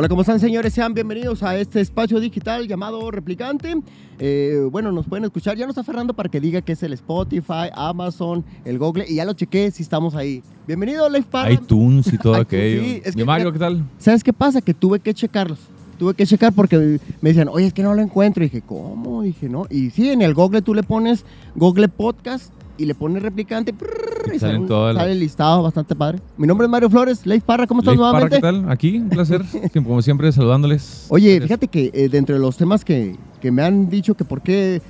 Hola, ¿cómo están señores? Sean bienvenidos a este espacio digital llamado Replicante. Eh, bueno, nos pueden escuchar. Ya nos está Fernando para que diga que es el Spotify, Amazon, el Google. Y ya lo chequé si estamos ahí. Bienvenido, Life Para. iTunes y todo aquello. sí, es ¿Y que- Mario, qué tal? ¿Sabes qué pasa? Que tuve que checarlos. Tuve que checar porque me decían, oye, es que no lo encuentro. Y dije, ¿cómo? dije, no. Y sí, en el Google tú le pones Google Podcast y le pones replicante. prrr, y Salen sale, el listado bastante padre. Mi nombre es Mario Flores, Leif Parra, ¿cómo estás Leif Parra, nuevamente? ¿qué tal? Aquí, un placer. Como siempre, saludándoles. Oye, Gracias. fíjate que eh, dentro de los temas que, que me han dicho que por qué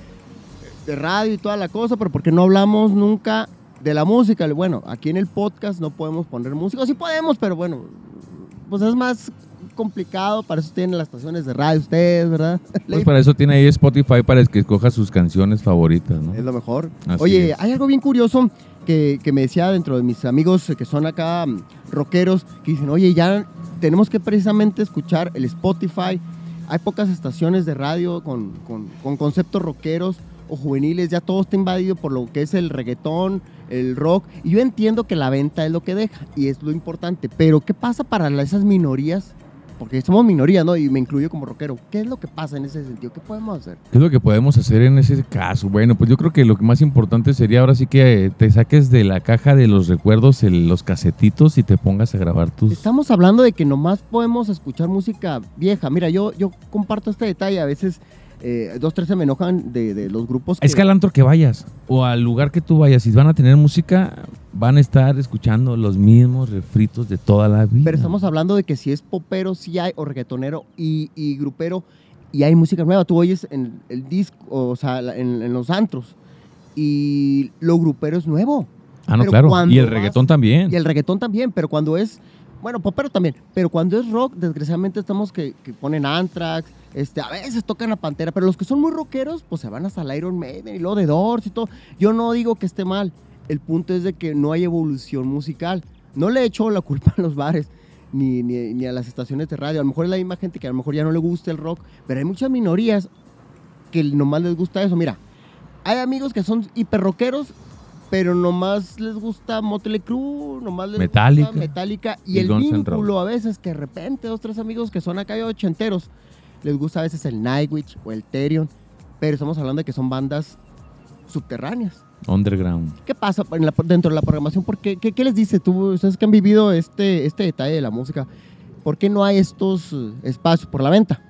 de radio y toda la cosa, pero por qué no hablamos nunca de la música. Bueno, aquí en el podcast no podemos poner música, sí podemos, pero bueno, pues es más complicado, para eso tienen las estaciones de radio ustedes, ¿verdad? Pues para eso tiene ahí Spotify para que escoja sus canciones favoritas, ¿no? Es lo mejor. Así Oye, es. hay algo bien curioso que, que me decía dentro de mis amigos que son acá mm, rockeros, que dicen, oye, ya tenemos que precisamente escuchar el Spotify. Hay pocas estaciones de radio con, con- con conceptos rockeros o juveniles, ya todo está invadido por lo que es el reggaetón, el rock. Y yo entiendo que la venta es lo que deja y es lo importante, pero ¿qué pasa para esas minorías? Porque somos minorías, ¿no? Y me incluyo como rockero. ¿Qué es lo que pasa en ese sentido? ¿Qué podemos hacer? ¿Qué es lo que podemos hacer en ese caso? Bueno, pues yo creo que lo que más importante sería ahora sí que eh, te saques de la caja de los recuerdos el- los casetitos y te pongas a grabar tus... Estamos hablando de que nomás podemos escuchar música vieja. Mira, yo, yo comparto este detalle. A veces eh, dos, tres se me enojan de, de los grupos. Es que al antro que vayas o al lugar que tú vayas, si van a tener música, van a estar escuchando los mismos refritos de toda la vida. Pero estamos hablando de que si es popero, si hay, o reggaetonero y, y grupero, y hay música nueva. Tú oyes en el disco, o sea, en, en los antros, y lo grupero es nuevo. Ah, no, pero claro. Y el vas- reggaetón también. Y el reggaetón también, pero cuando es, bueno, popero también, pero cuando es rock, desgraciadamente estamos que, que ponen Anthrax, este, a veces tocan a Pantera, pero los que son muy rockeros, pues se van hasta el Iron Maiden y luego de Doors y todo. Yo no digo que esté mal, el punto es de que no hay evolución musical. No le echo la culpa a los bares. Ni, ni, ni a las estaciones de radio. A lo mejor es la misma gente que a lo mejor ya no le gusta el rock, pero hay muchas minorías que nomás les gusta eso. Mira, hay amigos que son hiper rockeros, pero nomás les gusta Motley Crue, nomás les Metallica. gusta Metallica y, Y el Guns vínculo a veces que de repente dos, tres amigos que son acá ochenteros, les gusta a veces el Nightwish o el Therion, pero estamos hablando de que son bandas subterráneas. Underground. ¿Qué pasa en la- dentro de la programación? ¿Por qué, qué, qué les dice tú, ustedes que han vivido este, este detalle de la música? ¿Por qué no hay estos eh, espacios por la venta?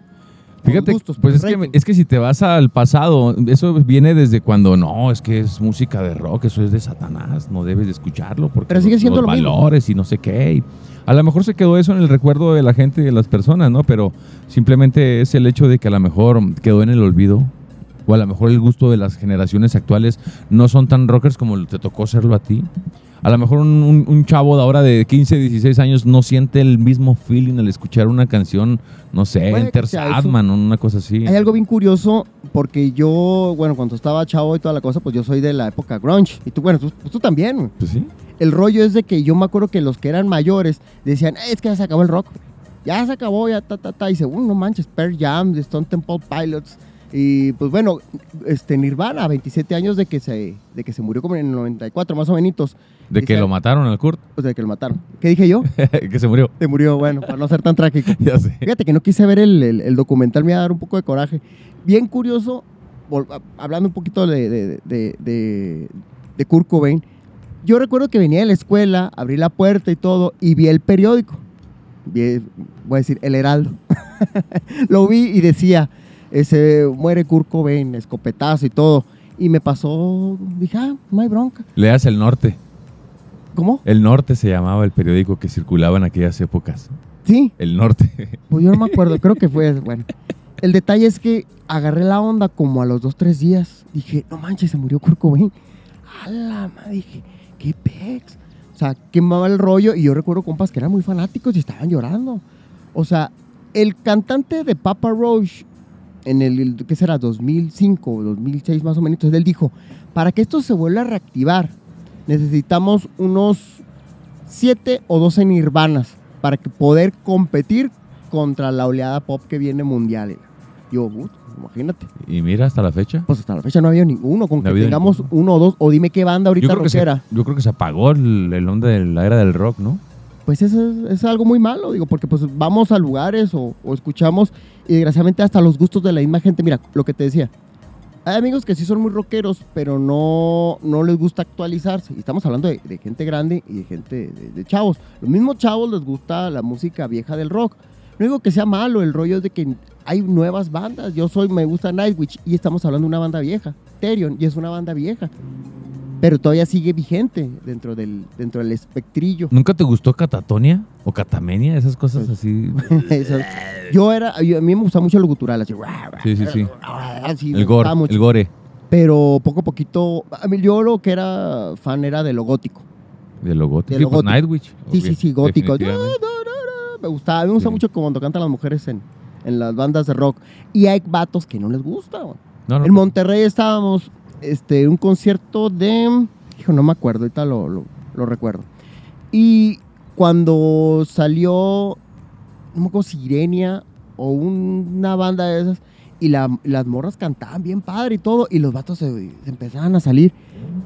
Fíjate, gustos, pues es que, es que si te vas al pasado, eso viene desde cuando no, es que es música de rock, eso es de Satanás, no debes de escucharlo porque Pero sigue los- siendo los lo mismo. valores y no sé qué. y a lo mejor se quedó eso en el recuerdo de la gente y de las personas, ¿no? Pero simplemente es el hecho de que a lo mejor quedó en el olvido o a lo mejor el gusto de las generaciones actuales no son tan rockers como te tocó serlo a ti. A lo mejor un, un- un chavo de ahora de 15, 16 años no siente el mismo feeling al escuchar una canción, no sé, Puede que Enter sea. Sandman o una cosa así. Hay algo bien curioso porque yo, bueno, cuando estaba chavo y toda la cosa, pues yo soy de la época grunge. Y tú, bueno, tú, pues tú también. Pues sí. El rollo es de que yo me acuerdo que los que eran mayores decían, "Eh, es que ya se acabó el rock. Ya se acabó, ya ta, ta, ta. Y dice, "Uh, no manches, Pearl Jam, Stone Temple Pilots. Y pues bueno, este Nirvana, 27 años de que se, de que se murió como en el 94, más o menos. De que lo mataron al Kurt, Pues de que lo mataron. ¿Qué dije yo? que se murió. Se murió, bueno, para no ser tan trágico. Ya sé. Fíjate que no quise ver el, el- el documental, me iba a dar un poco de coraje. Bien curioso, hablando un poquito de, de, de, de- de Kurt Cobain, yo recuerdo que venía de la escuela, abrí la puerta y todo, y vi el periódico. Vi, voy a decir, El Heraldo. Lo vi y decía, ese, muere Kurt Cobain, escopetazo y todo. Y me pasó, dije, ah, no hay bronca. Leas el norte. ¿Cómo? El Norte se llamaba el periódico que circulaba en aquellas épocas. Sí, El Norte. pues yo no me acuerdo, creo que fue, bueno. El detalle es que agarré la onda como a los dos, tres días. Dije, no manches, se murió Kurt Cobain. A la madre, dije, qué pex. O sea, quemaba el rollo y yo recuerdo compas que eran muy fanáticos y estaban llorando. O sea, el cantante de Papa Roach en el, ¿qué será? 2005 o 2006 más o menos, él dijo, para que esto se vuelva a reactivar, necesitamos unos 7 o 12 nirvanas para poder competir contra la oleada pop que viene mundial. Yo, "Ut, imagínate. Y mira, hasta la fecha. Pues hasta la fecha no había ninguno. Con No que ha habido tengamos ninguno. uno o dos, o dime qué banda ahorita Yo creo, que se, rockera. yo creo que se apagó el, el onda de la era del rock, ¿no? Pues eso es, es algo muy malo, digo, porque pues vamos a lugares o, o escuchamos y desgraciadamente hasta los gustos de la misma gente. Mira, lo que te decía. Hay amigos que sí son muy rockeros, pero no, no les gusta actualizarse. Y estamos hablando de, de gente grande y de gente de, de chavos. Los mismos chavos les gusta la música vieja del rock. No digo que sea malo, el rollo es de que hay nuevas bandas. Yo soy, me gusta Nightwish y estamos hablando de una banda vieja. Therion, y es una banda vieja. Pero todavía sigue vigente dentro del, dentro del espectrillo. ¿Nunca te gustó Catatonia o Catamenia? Esas cosas Pues, así. Eso. Yo era, yo- a mí me gustaba mucho lo gutural, así. Sí, sí, sí. así, El gore, mucho. el gore Pero poco a poquito, a mí yo lo que era fan era de lo gótico. de lo gótico. De Sí, lo pues gótico. Nightwish. Sí, sí, sí, gótico. Me gustaba, a mí me gusta Sí. mucho cuando cantan las mujeres en, en las bandas de rock. Y hay vatos que no les gusta. No, no, En Monterrey estábamos, este, un concierto de, hijo, no me acuerdo, ahorita lo, lo- lo recuerdo. Y cuando salió, no me acuerdo si Sirenia o una banda de esas, y la- las morras cantaban bien padre y todo, y los vatos se, se empezaban a salir,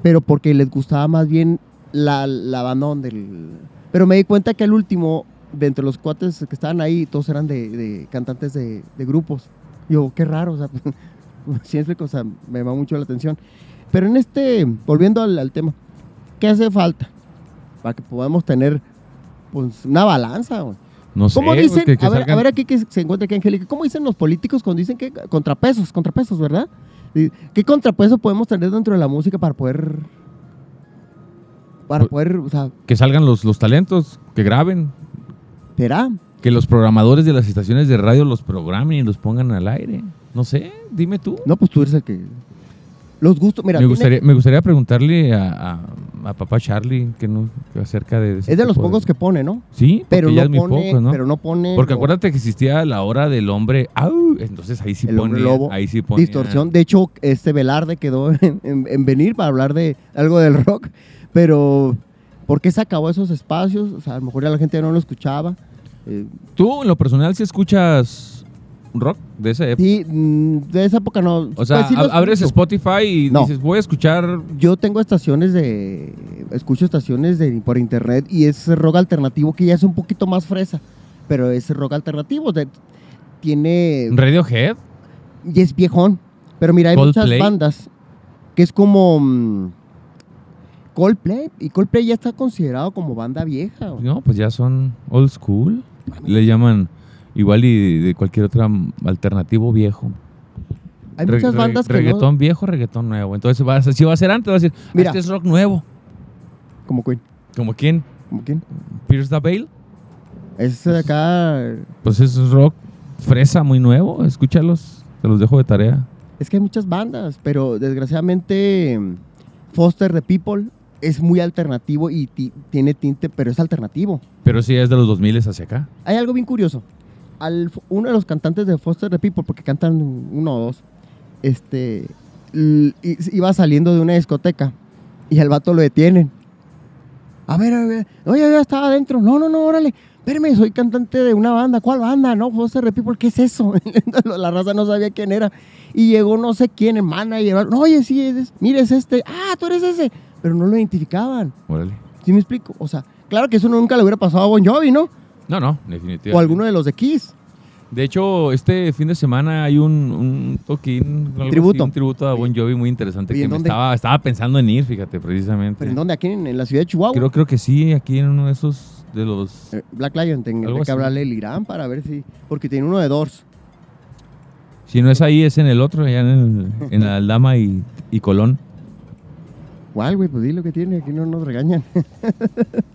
pero porque les gustaba más bien la, la banda donde... el- pero me di cuenta que al último, de entre los cuates que estaban ahí, todos eran de, de cantantes de, de grupos. Yo, qué raro, o sea, siempre o sea, me llama mucho la atención. Pero en este, volviendo al, al tema, ¿qué hace falta para que podamos tener pues, una balanza? güey? No sé. ¿Cómo dicen? que- que a, ver, a ver aquí que se encuentra aquí Angélica. ¿Cómo dicen los políticos cuando dicen que contrapesos, contrapesos, verdad? ¿Qué contrapeso podemos tener dentro de la música para poder, para Pues- poder, o sea, que salgan los, los talentos, que graben, será? que los programadores de las estaciones de radio los programen y los pongan al aire. No sé, dime tú. No, pues tú eres el que. Los gustos, mira, me, tiene- gustaría, me gustaría preguntarle a, a- a papá Charlie que no, que acerca de... es de los pocos que pone, ¿no? Sí, Pero no, ya es muy pone, poco, ¿no? pero no pone. Porque lo- acuérdate que existía la hora del hombre. ¡au! Entonces ahí sí el ponía. lobo, ahí sí ponía- distorsión. De hecho, este Velarde quedó en, en- en venir para hablar de algo del rock, pero ¿por qué se acabó esos espacios? O sea, a lo mejor ya la gente no lo escuchaba. Eh, Tú, en lo personal, si escuchas rock de esa época. sí, mm, de esa época no. O sea, pues sí abres. Spotify y No. dices, voy a escuchar. Yo tengo estaciones de. Escucho estaciones de, por internet y es rock alternativo que ya es un poquito más fresa, pero es rock alternativo. de- tiene. Radiohead. y es viejón. Pero mira, hay muchas bandas que es como mm, Coldplay. Y Coldplay ya está considerado como banda vieja. No, pues ya son old school. Le llaman igual y de cualquier otra alternativo viejo. Hay Re- muchas bandas que Reggaetón viejo, reggaetón nuevo. Entonces, va a ser- si va a ser antes, va a decir, Mira. este es rock nuevo. Como Queen. ¿Como quién? Como Queen. Pierce the Veil. Es de acá. Pues es rock fresa muy nuevo. Escúchalos. Te los dejo de tarea. Es que hay muchas bandas, pero desgraciadamente mm, Foster the People es muy alternativo y ti- tiene tinte, pero es alternativo. Pero sí es de los 2000 hacia acá. Hay algo bien curioso. Al, uno de los cantantes de Foster the People, porque cantan uno o dos, este, iba saliendo de una discoteca y al vato lo detienen. A ver, a ver, ya estaba adentro. No, no, no, órale. Espérame, soy cantante de una banda. ¿Cuál banda? No, Foster the People, ¿qué es eso? La raza no sabía quién era. Y llegó no sé quién, el manager. No, oye, sí, es, mire, es este. Ah, tú eres ese. Pero no lo identificaban. Órale. ¿Sí me explico? O sea, claro que eso nunca le hubiera pasado a Bon Jovi, ¿no? No, no, definitivamente. O alguno de los de Kiss. De hecho, este fin de semana hay un, un toquín, algo así, Tributo. un tributo a Bon Jovi muy interesante ¿Y que me estaba, estaba pensando en ir, fíjate, precisamente. ¿Pero en dónde? ¿Aquí en, en la ciudad de Chihuahua? Creo, creo que sí, aquí en uno de esos de los... Eh, Black Lion, tendría que hablarle el Irán para ver si... Porque tiene uno de Doors. Si no es ahí, es en el otro, allá en, el- en la Aldama y, y Colón. ¿Cuál, güey? Pues di lo que tiene, aquí no nos regañan.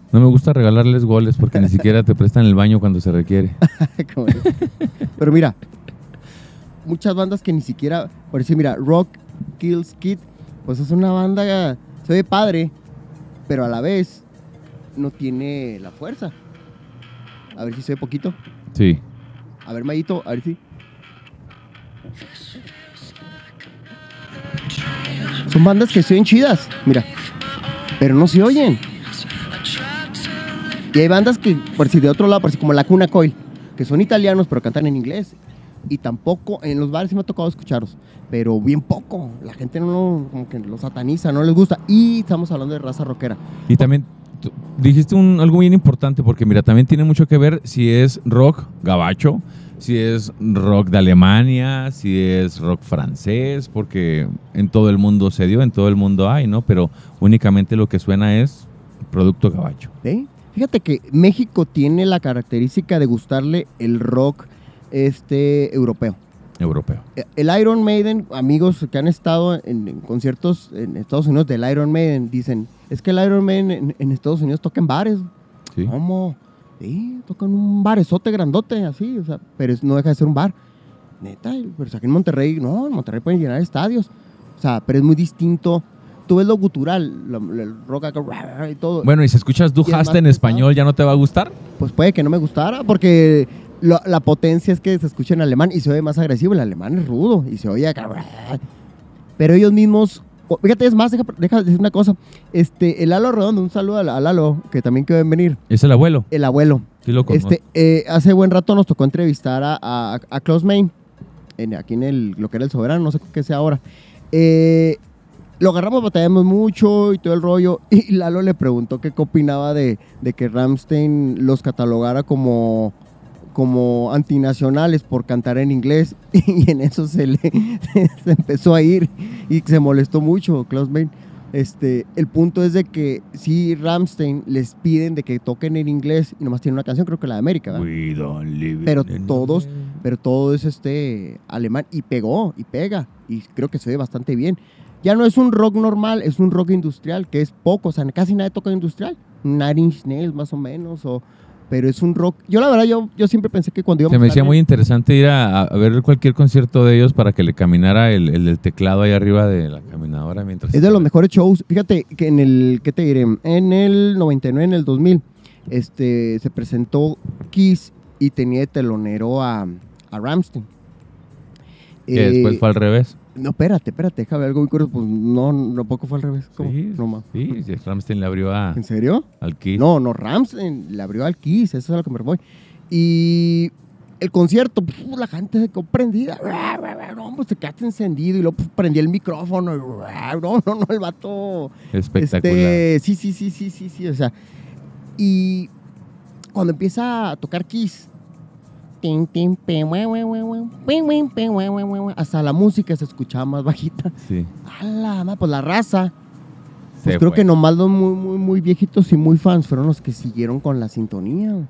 No me gusta regalarles goles porque ni siquiera te prestan el baño cuando se requiere. Pero mira, muchas bandas que ni siquiera, por decir, mira, Rock Kills Kid, pues es una banda, se ve padre, pero a la vez no tiene la fuerza. A ver si se ve poquito. Sí. A ver, Mayito, a ver si. Son bandas que se oyen chidas, mira, pero no se oyen. Y hay bandas que, por si de otro lado, por si como la Cuna Coil, que son italianos pero cantan en inglés. Y tampoco, en los bares sí me ha tocado escucharlos, pero bien poco. La gente no, como que los sataniza, no les gusta. Y estamos hablando de raza rockera. Y también dijiste un, algo bien importante porque mira, también tiene mucho que ver si es rock gabacho, si es rock de Alemania, si es rock francés, porque en todo el mundo se dio, en todo el mundo hay, ¿no? Pero únicamente lo que suena es producto gabacho. ¿Sí? Fíjate que México tiene la característica de gustarle el rock este, europeo. Europeo. Eh, El Iron Maiden, amigos que han estado en, en conciertos en Estados Unidos del Iron Maiden, dicen, es que el Iron Maiden en, en Estados Unidos toca en bares. Sí. ¿Cómo? Sí, tocan un baresote grandote, así, o sea, pero no deja de ser un bar. Neta, pero aquí en Monterrey, no, en Monterrey pueden llenar estadios. O sea, pero es muy distinto. Tú ves lo gutural, el rock acá, y todo. Bueno, y si escuchas Du Hast en español, ¿ya no te va a gustar? Pues puede que no me gustara, porque lo- la potencia es que se escucha en alemán y se oye más agresivo. El alemán es rudo y se oye acá. Pero ellos mismos, fíjate, es más, deja, deja decir una cosa. Este, el Lalo Redondo, un saludo al, al Lalo, que también quiere venir. Es el abuelo. El abuelo. Sí lo conozco. Este, eh, hace buen rato nos tocó entrevistar a, a, a Klaus Main, en, aquí en el, lo que era el Soberano, no sé qué sea ahora. Eh, lo agarramos, batallamos mucho y todo el rollo. Y Lalo le preguntó qué opinaba de, de que Ramstein los catalogara como, como antinacionales por cantar en inglés. Y en eso se le se empezó a ir y se molestó mucho Klaus Main. Este, el punto es de que si Ramstein les piden de que toquen en inglés y nomás tienen una canción, creo que la de América, ¿verdad? We don't live Pero todos, pero todo es este alemán y pegó y pega y creo que se ve bastante bien. Ya no es un rock normal, es un rock industrial que es poco, o sea, casi nadie toca industrial. Nine Inch Nails más o menos o pero es un rock. Yo la verdad yo, yo siempre pensé que cuando íbamos Se me a decía estar muy interesante ir a, a ver cualquier concierto de ellos para que le caminara el, el teclado ahí arriba de la caminadora mientras... Es de los mejores shows. Fíjate que en el, ¿qué te diré? En el 99, en el 2000, este, se presentó Kiss y tenía de telonero a, a Ramstein. Que Eh, después fue al revés. No, espérate, espérate, déjame ver algo muy curioso. Pues no, no, poco fue al revés. ¿Cómo? Sí, No, ma. sí, Rammstein le abrió a, ¿En serio? al Kiss. No, no, Ramstein le abrió al Kiss, eso es a lo que me voy. Y el concierto, pues, la gente se quedó prendida. No, pues se quedaste encendido y luego pues, prendí el micrófono. No, no, no, el vato. Espectacular. Este, sí, sí, sí, sí, sí, sí, o sea. Y cuando empieza a tocar Kiss, hasta la música se escuchaba más bajita. Sí. A la pues la raza. Se Pues creo fue. que nomás los muy, muy, muy viejitos y muy fans fueron los que siguieron con la sintonía.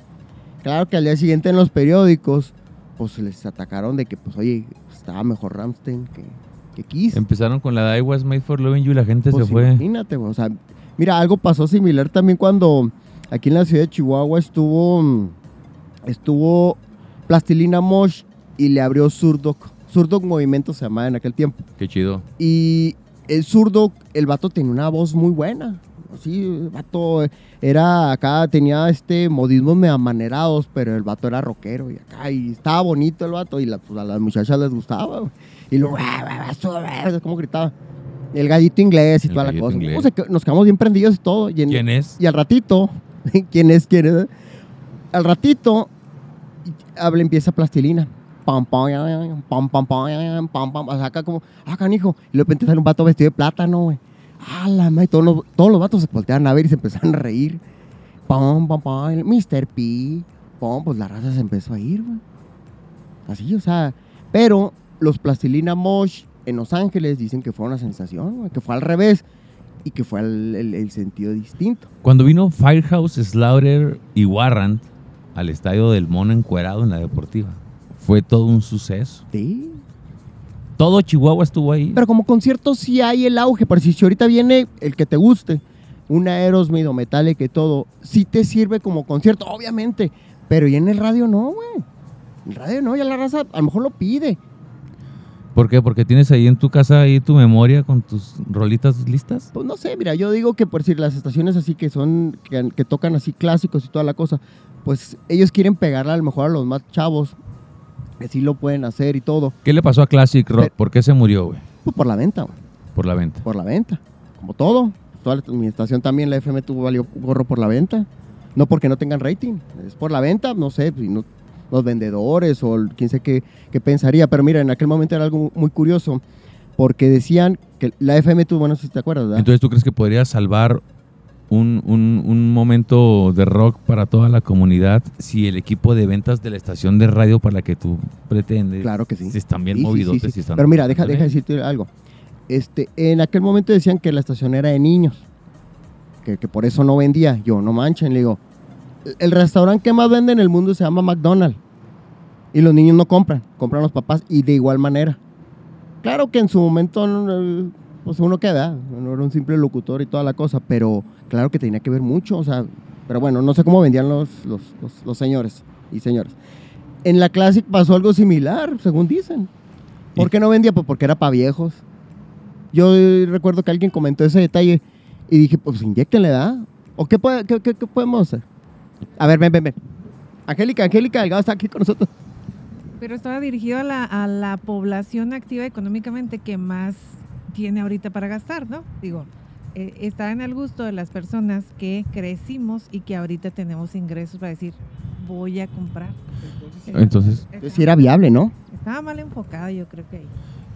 Claro que al día siguiente en los periódicos, pues les atacaron de que, pues, oye, estaba mejor Ramstein que, que Kiss. Empezaron con la I Was Made for Loving You y la gente Pues se fue. Imagínate, o sea, mira, algo pasó similar también cuando aquí en la ciudad de Chihuahua estuvo, estuvo Plastilina Mosh y le abrió Zurdok. Zurdok Movimiento se llamaba en aquel tiempo. Qué chido. Y el Zurdok, el vato tenía una voz muy buena. Así, el vato era acá, tenía este modismos medio amanerados, pero el vato era rockero y acá, y estaba bonito el vato, y la- pues, a las muchachas les gustaba. Y luego, ¿cómo gritaba? El gallito inglés y El toda la cosa. nos quedamos bien prendidos y todo. Y, en- ¿Quién es? y al ratito, ¿quién es? ¿Quién es? Al ratito, habla, empieza plastilina. Pam, pam, pam, pam, pam, pam, pam. Acá como, ah, canijo. Y de repente sale un vato vestido de plátano, güey. Ah, la madre. Todos los, todos los vatos se volteaban a ver y se empezaron a reír. Pam, pam, pam. Mr. P. Pam, pues la raza se empezó a ir, güey. Así, o sea. Pero los Plastilina Mosh en Los Ángeles dicen que fue una sensación, güey, que fue al revés y que fue el, el- el sentido distinto. Cuando vino Firehouse, Slaughter y Warrant al estadio del Mono encuerado en la deportiva, fue todo un suceso. Sí. todo Chihuahua estuvo ahí. Pero como concierto sí hay el auge, por si ahorita viene el que te guste, un Aerosmith o Metallica y todo, sí te sirve como concierto, obviamente, pero y en el radio no, güey. En el radio no, ya la raza a lo mejor lo pide. ¿Por qué? Porque tienes ahí en tu casa ahí tu memoria con tus rolitas listas. Pues no sé, mira, yo digo que por decir las estaciones así que son, que, que tocan así clásicos y toda la cosa, pues ellos quieren pegarla a lo mejor a los más chavos, que sí lo pueden hacer y todo, ¿Qué le pasó a Classic Rock? Pero- ¿Por qué se murió, güey? pues por la venta, güey. Por la venta. por la venta, como todo. Toda la- mi estación también, la FM tuvo valió gorro por la venta. No porque no tengan rating, es por la venta, no sé, si no- los vendedores o el- quién sé qué, qué pensaría. Pero mira, en aquel momento era algo muy curioso, porque decían que la FM tuvo, bueno, si te acuerdas, ¿verdad? Entonces, ¿tú crees que podría salvar un, un- un momento de rock para toda la comunidad si el equipo de ventas de la estación de radio para la que tú pretendes Claro que sí. si están bien Sí, sí. Pero mira, deja, deja decirte algo. Este, en aquel momento decían que la estación era de niños, que, que por eso no vendía. Yo, no manchen, le digo, el restaurante que más vende en el mundo se llama McDonald's. Y los niños no compran, compran los papás y de igual manera. Claro que en su momento, pues uno queda, no era un simple locutor y toda la cosa, pero claro que tenía que ver mucho, o sea, pero bueno, no sé cómo vendían los, los, los- los señores y señores. En la Classic pasó algo similar, según dicen. ¿Por qué no vendía? Pues porque era para viejos. Yo recuerdo que alguien comentó ese detalle y dije, pues inyectenle, ¿da? ¿O qué, puede- qué- qué- qué podemos hacer? A ver, ven, ven, ven. Angélica, Angélica Delgado está aquí con nosotros. Pero estaba dirigido a la, a la población activa económicamente que más tiene ahorita para gastar, ¿no? Digo, eh, está en el gusto de las personas que crecimos y que ahorita tenemos ingresos para decir, voy a comprar. Entonces- Estaba- Si era viable, ¿no? Estaba mal enfocado, yo creo que ahí.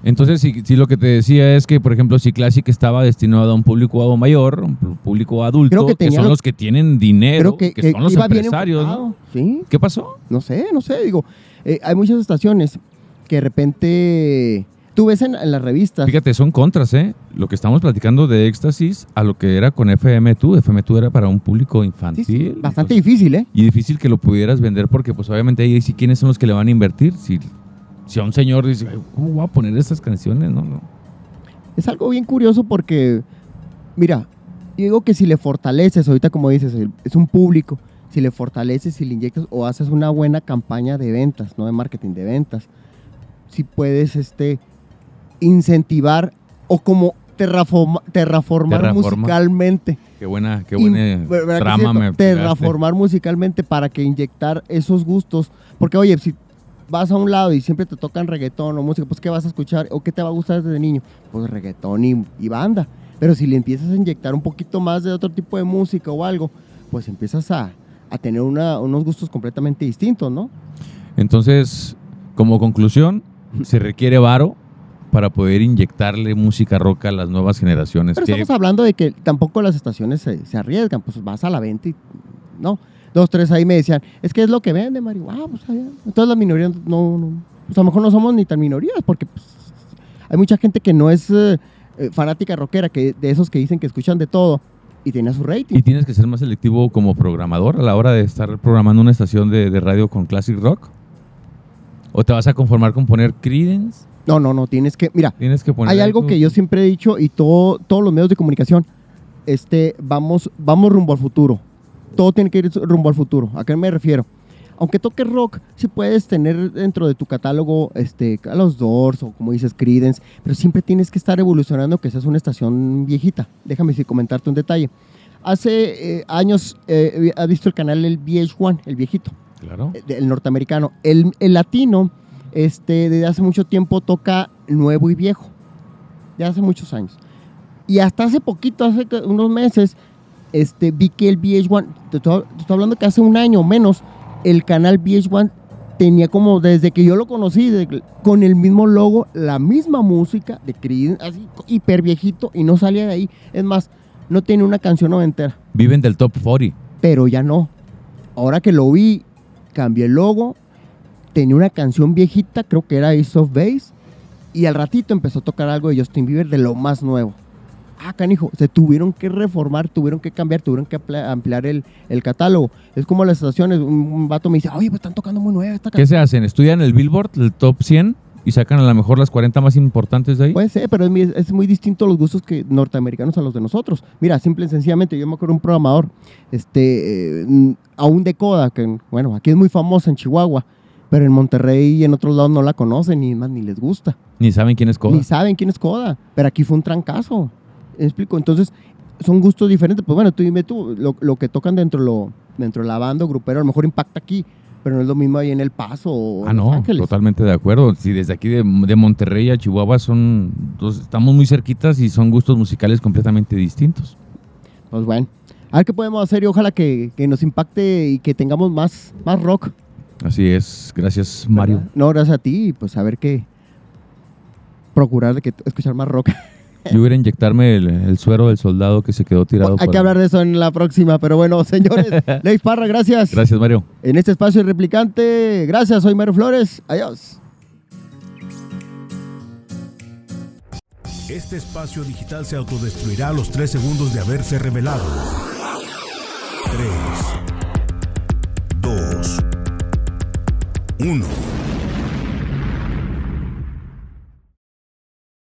Entonces, si, si lo que te decía es que, por ejemplo, si Classic estaba destinado a un público mayor, un público adulto, que son lo- los que tienen dinero, que, que, que son los empresarios, ¿no? Sí, ¿Qué pasó? no sé, no sé. Digo, eh, hay muchas estaciones que de repente tú ves en, en las revistas. Fíjate, son contras, ¿eh? Lo que estamos platicando de éxtasis a lo que era con FM2. FM2 era para un público Sí, infantil. sí, bastante entonces- difícil, ¿eh? y difícil que lo pudieras vender porque, pues, obviamente ahí sí, ¿quiénes son los que le van a invertir? Si, si a un señor dice, "Ay, ¿cómo voy a poner estas canciones? No, no. Es algo bien curioso porque, mira, yo digo que si le fortaleces, ahorita como dices, es un público, si le fortaleces, si le inyectas o haces una buena campaña de ventas, no de marketing, de ventas, si puedes este, incentivar o como terraforma- terraformar Terraforma. musicalmente. Qué buena, qué buena ¿verdad que trama me pegaste. Terraformar musicalmente para que inyectar esos gustos. Porque, oye, si vas a un lado y siempre te tocan reggaetón o música, pues ¿qué vas a escuchar? ¿O qué te va a gustar desde niño? Pues reggaetón y, y banda. Pero si le empiezas a inyectar un poquito más de otro tipo de música o algo, pues empiezas a, a tener una- unos gustos completamente distintos, ¿no? Entonces, como conclusión, se requiere varo para poder inyectarle música rock a las nuevas generaciones. Pero que- estamos hablando de que tampoco las estaciones se, se arriesgan, pues vas a la venta y no. Dos, tres ahí me decían, es que es lo que vende, Mario. Ah, pues allá. Entonces las minorías no, no, pues a lo mejor no somos ni tan minorías, porque pues, hay mucha gente que no es eh, fanática rockera, que de esos que dicen que escuchan de todo y tiene su rating. Y tienes que ser más selectivo como programador a la hora de estar programando una estación de, de radio con classic rock. ¿O te vas a conformar con poner Creedence? No, no, no, tienes que, mira, Tienes que poner hay algo tu- que yo siempre he dicho y todo, todos los medios de comunicación, este, vamos, vamos rumbo al futuro. Todo tiene que ir rumbo al futuro. ¿A qué me refiero? Aunque toques rock, sí puedes tener dentro de tu catálogo este, a los Doors o como dices Creedence, pero siempre tienes que estar evolucionando que seas una estación viejita. Déjame si comentarte un detalle. Hace eh, años, eh, ¿has visto el canal el VH1, el viejito? Claro. eh, el norteamericano. El, el latino, este, desde hace mucho tiempo toca nuevo y viejo. Ya hace muchos años. Y hasta hace poquito, hace unos meses, este, vi que el VH1, te estoy, te estoy hablando que hace un año o menos, el canal VH1 tenía como, desde que yo lo conocí, de- con el mismo logo, la misma música de Creedence, así hiper viejito, y no salía de ahí. Es más, no tiene una canción noventera Viven del top 40. pero ya no. Ahora que lo vi, cambié el logo, tenía una canción viejita, creo que era Ace of Base, y al ratito empezó a tocar algo de Justin Bieber de lo más nuevo. Ah, canijo, se tuvieron que reformar, tuvieron que cambiar, tuvieron que amplia- ampliar el, el catálogo. Es como las estaciones, un, un vato me dice, oye, pues están tocando muy nueva esta ¿Qué se hacen? ¿Estudian el Billboard, el top 100 y sacan a lo mejor las 40 más importantes de ahí. Puede ser, pero es, muy- es muy distinto los gustos que norteamericanos a los de nosotros. Mira, simple y sencillamente, yo me acuerdo de un programador, este, eh, aún de Coda, que bueno, aquí es muy famosa en Chihuahua, pero en Monterrey y en otros lados no la conocen, ni más ni les gusta. Ni saben quién es Coda. Ni saben quién es Coda, pero aquí fue un trancazo. ¿Me explico? Entonces, son gustos diferentes. Pues bueno, tú dime tú, lo, lo que tocan dentro, de lo, dentro de la banda o grupero, a lo mejor impacta aquí, pero no es lo mismo ahí en El Paso o Ah, en Los no, Ángeles. totalmente de acuerdo. Si desde aquí de, de Monterrey a Chihuahua son, dos- estamos muy cerquitas y son gustos musicales completamente distintos. Pues bueno, a ver qué podemos hacer y ojalá que, que nos impacte y que tengamos más, más rock. Así es, gracias Mario. ¿verdad? No, gracias a ti pues a ver qué. Procurar de que escuchar más rock. Yo voy a ir a inyectarme el, el suero del soldado que se quedó tirado. Hay por que hablar de eso en la próxima, pero bueno, señores, Leif Parra, gracias. Gracias Mario. En este espacio replicante, gracias, soy Mario Flores. Adiós. Este espacio digital se autodestruirá a los tres segundos de haberse revelado. 3, 2, 1.